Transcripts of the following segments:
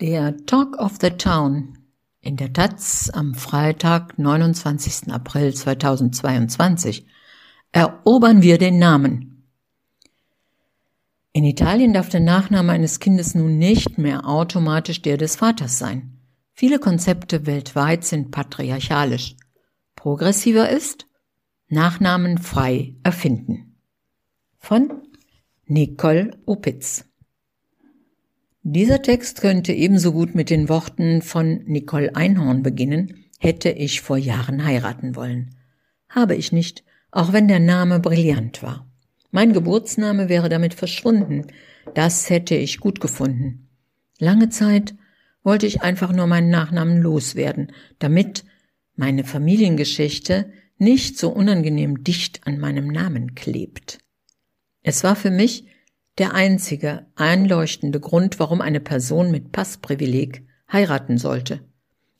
Der Talk of the Town in der Taz am Freitag, 29. April 2022 erobern wir den Namen. In Italien darf der Nachname eines Kindes nun nicht mehr automatisch der des Vaters sein. Viele Konzepte weltweit sind patriarchalisch. Progressiver ist Nachnamen frei erfinden. Von Nicole Opitz dieser Text könnte ebenso gut mit den Worten von Nicole Einhorn beginnen, hätte ich vor Jahren heiraten wollen. Habe ich nicht, auch wenn der Name brillant war. Mein Geburtsname wäre damit verschwunden. Das hätte ich gut gefunden. Lange Zeit wollte ich einfach nur meinen Nachnamen loswerden, damit meine Familiengeschichte nicht so unangenehm dicht an meinem Namen klebt. Es war für mich der einzige einleuchtende Grund, warum eine Person mit Passprivileg heiraten sollte,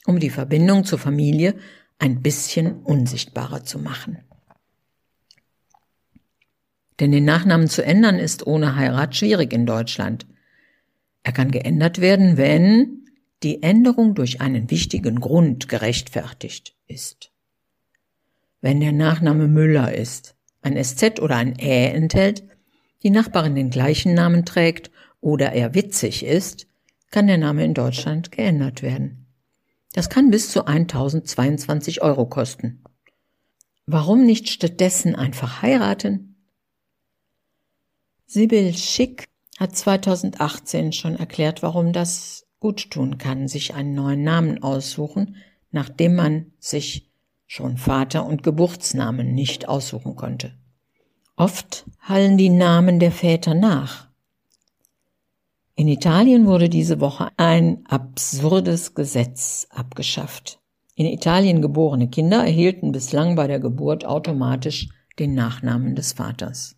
um die Verbindung zur Familie ein bisschen unsichtbarer zu machen. Denn den Nachnamen zu ändern ist ohne Heirat schwierig in Deutschland. Er kann geändert werden, wenn die Änderung durch einen wichtigen Grund gerechtfertigt ist. Wenn der Nachname Müller ist, ein SZ oder ein Ä enthält, die Nachbarin den gleichen Namen trägt oder er witzig ist, kann der Name in Deutschland geändert werden. Das kann bis zu 1022 Euro kosten. Warum nicht stattdessen einfach heiraten? Sibyl Schick hat 2018 schon erklärt, warum das gut tun kann, sich einen neuen Namen aussuchen, nachdem man sich schon Vater und Geburtsnamen nicht aussuchen konnte. Oft hallen die Namen der Väter nach. In Italien wurde diese Woche ein absurdes Gesetz abgeschafft. In Italien geborene Kinder erhielten bislang bei der Geburt automatisch den Nachnamen des Vaters.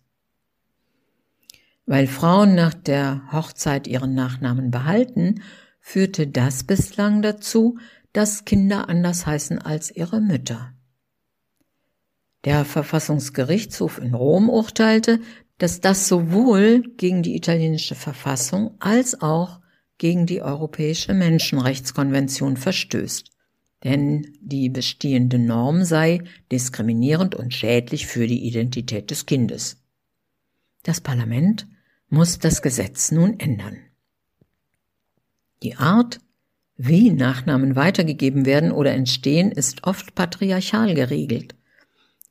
Weil Frauen nach der Hochzeit ihren Nachnamen behalten, führte das bislang dazu, dass Kinder anders heißen als ihre Mütter. Der Verfassungsgerichtshof in Rom urteilte, dass das sowohl gegen die italienische Verfassung als auch gegen die Europäische Menschenrechtskonvention verstößt. Denn die bestehende Norm sei diskriminierend und schädlich für die Identität des Kindes. Das Parlament muss das Gesetz nun ändern. Die Art, wie Nachnamen weitergegeben werden oder entstehen, ist oft patriarchal geregelt.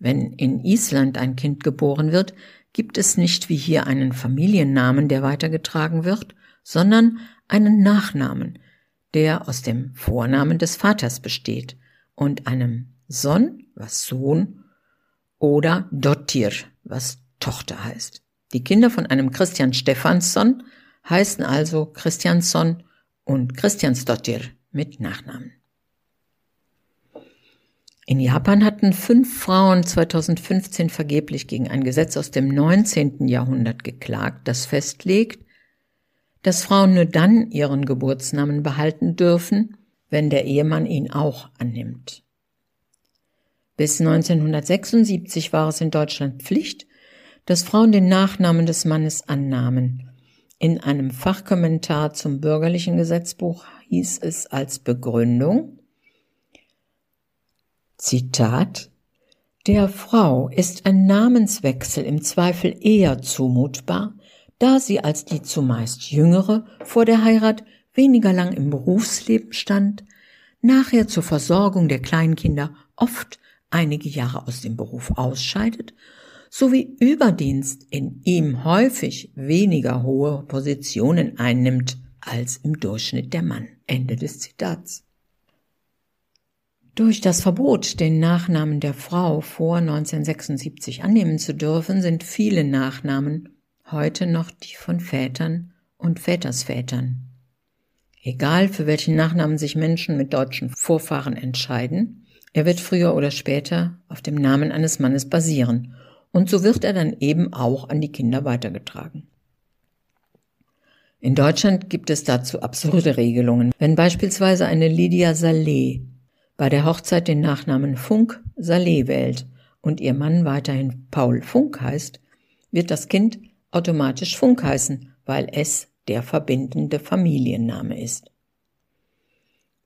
Wenn in Island ein Kind geboren wird, gibt es nicht wie hier einen Familiennamen, der weitergetragen wird, sondern einen Nachnamen, der aus dem Vornamen des Vaters besteht und einem Son, was Sohn, oder Dottir, was Tochter heißt. Die Kinder von einem Christian Stephansson heißen also Christiansson und Christiansdottir mit Nachnamen. In Japan hatten fünf Frauen 2015 vergeblich gegen ein Gesetz aus dem 19. Jahrhundert geklagt, das festlegt, dass Frauen nur dann ihren Geburtsnamen behalten dürfen, wenn der Ehemann ihn auch annimmt. Bis 1976 war es in Deutschland Pflicht, dass Frauen den Nachnamen des Mannes annahmen. In einem Fachkommentar zum bürgerlichen Gesetzbuch hieß es als Begründung, Zitat Der Frau ist ein Namenswechsel im Zweifel eher zumutbar, da sie als die zumeist jüngere vor der Heirat weniger lang im Berufsleben stand, nachher zur Versorgung der Kleinkinder oft einige Jahre aus dem Beruf ausscheidet, sowie Überdienst in ihm häufig weniger hohe Positionen einnimmt als im Durchschnitt der Mann. Ende des Zitats. Durch das Verbot, den Nachnamen der Frau vor 1976 annehmen zu dürfen, sind viele Nachnamen heute noch die von Vätern und Vätersvätern. Egal für welchen Nachnamen sich Menschen mit deutschen Vorfahren entscheiden, er wird früher oder später auf dem Namen eines Mannes basieren, und so wird er dann eben auch an die Kinder weitergetragen. In Deutschland gibt es dazu absurde Regelungen. Wenn beispielsweise eine Lydia Saleh bei der Hochzeit den Nachnamen Funk Saleh wählt und ihr Mann weiterhin Paul Funk heißt, wird das Kind automatisch Funk heißen, weil es der verbindende Familienname ist.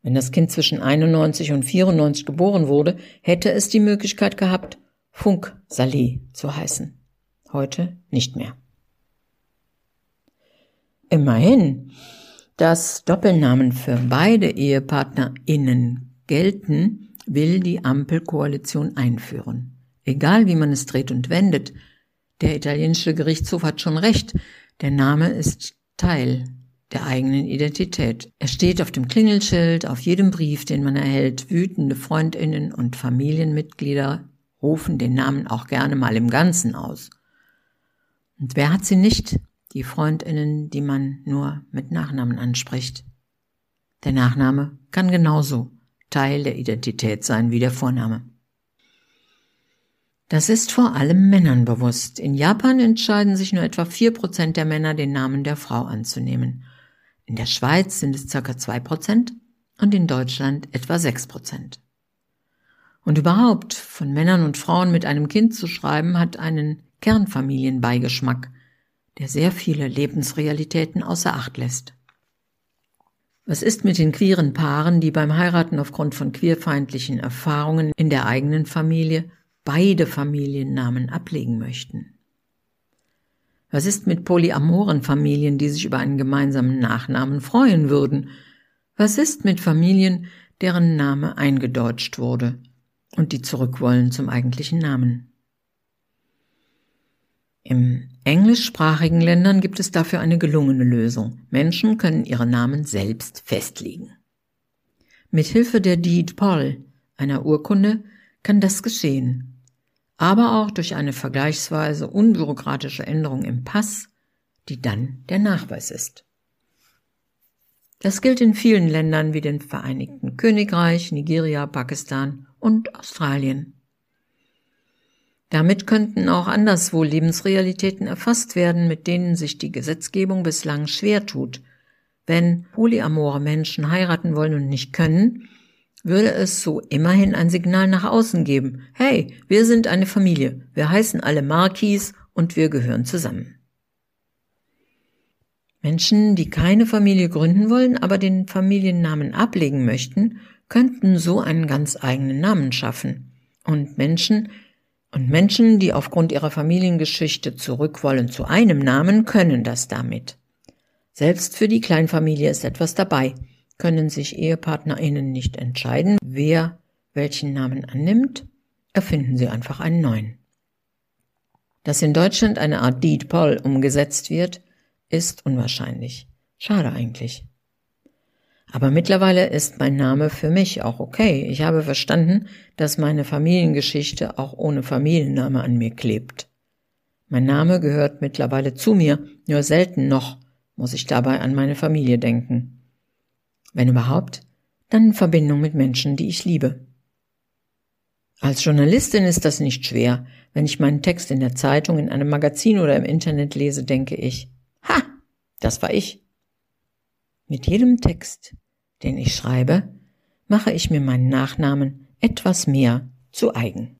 Wenn das Kind zwischen 91 und 94 geboren wurde, hätte es die Möglichkeit gehabt, Funk Saleh zu heißen. Heute nicht mehr. Immerhin, dass Doppelnamen für beide EhepartnerInnen gelten, will die Ampelkoalition einführen. Egal wie man es dreht und wendet, der italienische Gerichtshof hat schon recht, der Name ist Teil der eigenen Identität. Er steht auf dem Klingelschild, auf jedem Brief, den man erhält. Wütende Freundinnen und Familienmitglieder rufen den Namen auch gerne mal im Ganzen aus. Und wer hat sie nicht? Die Freundinnen, die man nur mit Nachnamen anspricht. Der Nachname kann genauso Teil der Identität sein wie der Vorname. Das ist vor allem Männern bewusst. In Japan entscheiden sich nur etwa vier Prozent der Männer, den Namen der Frau anzunehmen. In der Schweiz sind es circa zwei Prozent und in Deutschland etwa sechs Prozent. Und überhaupt, von Männern und Frauen mit einem Kind zu schreiben, hat einen Kernfamilienbeigeschmack, der sehr viele Lebensrealitäten außer Acht lässt. Was ist mit den queeren Paaren, die beim Heiraten aufgrund von queerfeindlichen Erfahrungen in der eigenen Familie beide Familiennamen ablegen möchten? Was ist mit polyamoren Familien, die sich über einen gemeinsamen Nachnamen freuen würden? Was ist mit Familien, deren Name eingedeutscht wurde und die zurück wollen zum eigentlichen Namen? Im englischsprachigen Ländern gibt es dafür eine gelungene Lösung. Menschen können ihre Namen selbst festlegen. Mit Hilfe der Deed Poll, einer Urkunde, kann das geschehen aber auch durch eine vergleichsweise unbürokratische Änderung im Pass, die dann der Nachweis ist. Das gilt in vielen Ländern wie den Vereinigten Königreich, Nigeria, Pakistan und Australien. Damit könnten auch anderswo Lebensrealitäten erfasst werden, mit denen sich die Gesetzgebung bislang schwer tut. Wenn polyamore Menschen heiraten wollen und nicht können, würde es so immerhin ein Signal nach außen geben. Hey, wir sind eine Familie, wir heißen alle Marquis und wir gehören zusammen. Menschen, die keine Familie gründen wollen, aber den Familiennamen ablegen möchten, könnten so einen ganz eigenen Namen schaffen. Und Menschen, und Menschen, die aufgrund ihrer Familiengeschichte zurück wollen zu einem Namen, können das damit. Selbst für die Kleinfamilie ist etwas dabei können sich EhepartnerInnen nicht entscheiden, wer welchen Namen annimmt, erfinden sie einfach einen neuen. Dass in Deutschland eine Art Deed Poll umgesetzt wird, ist unwahrscheinlich. Schade eigentlich. Aber mittlerweile ist mein Name für mich auch okay. Ich habe verstanden, dass meine Familiengeschichte auch ohne Familienname an mir klebt. Mein Name gehört mittlerweile zu mir, nur selten noch muss ich dabei an meine Familie denken. Wenn überhaupt, dann in Verbindung mit Menschen, die ich liebe. Als Journalistin ist das nicht schwer. Wenn ich meinen Text in der Zeitung, in einem Magazin oder im Internet lese, denke ich, ha, das war ich. Mit jedem Text, den ich schreibe, mache ich mir meinen Nachnamen etwas mehr zu eigen.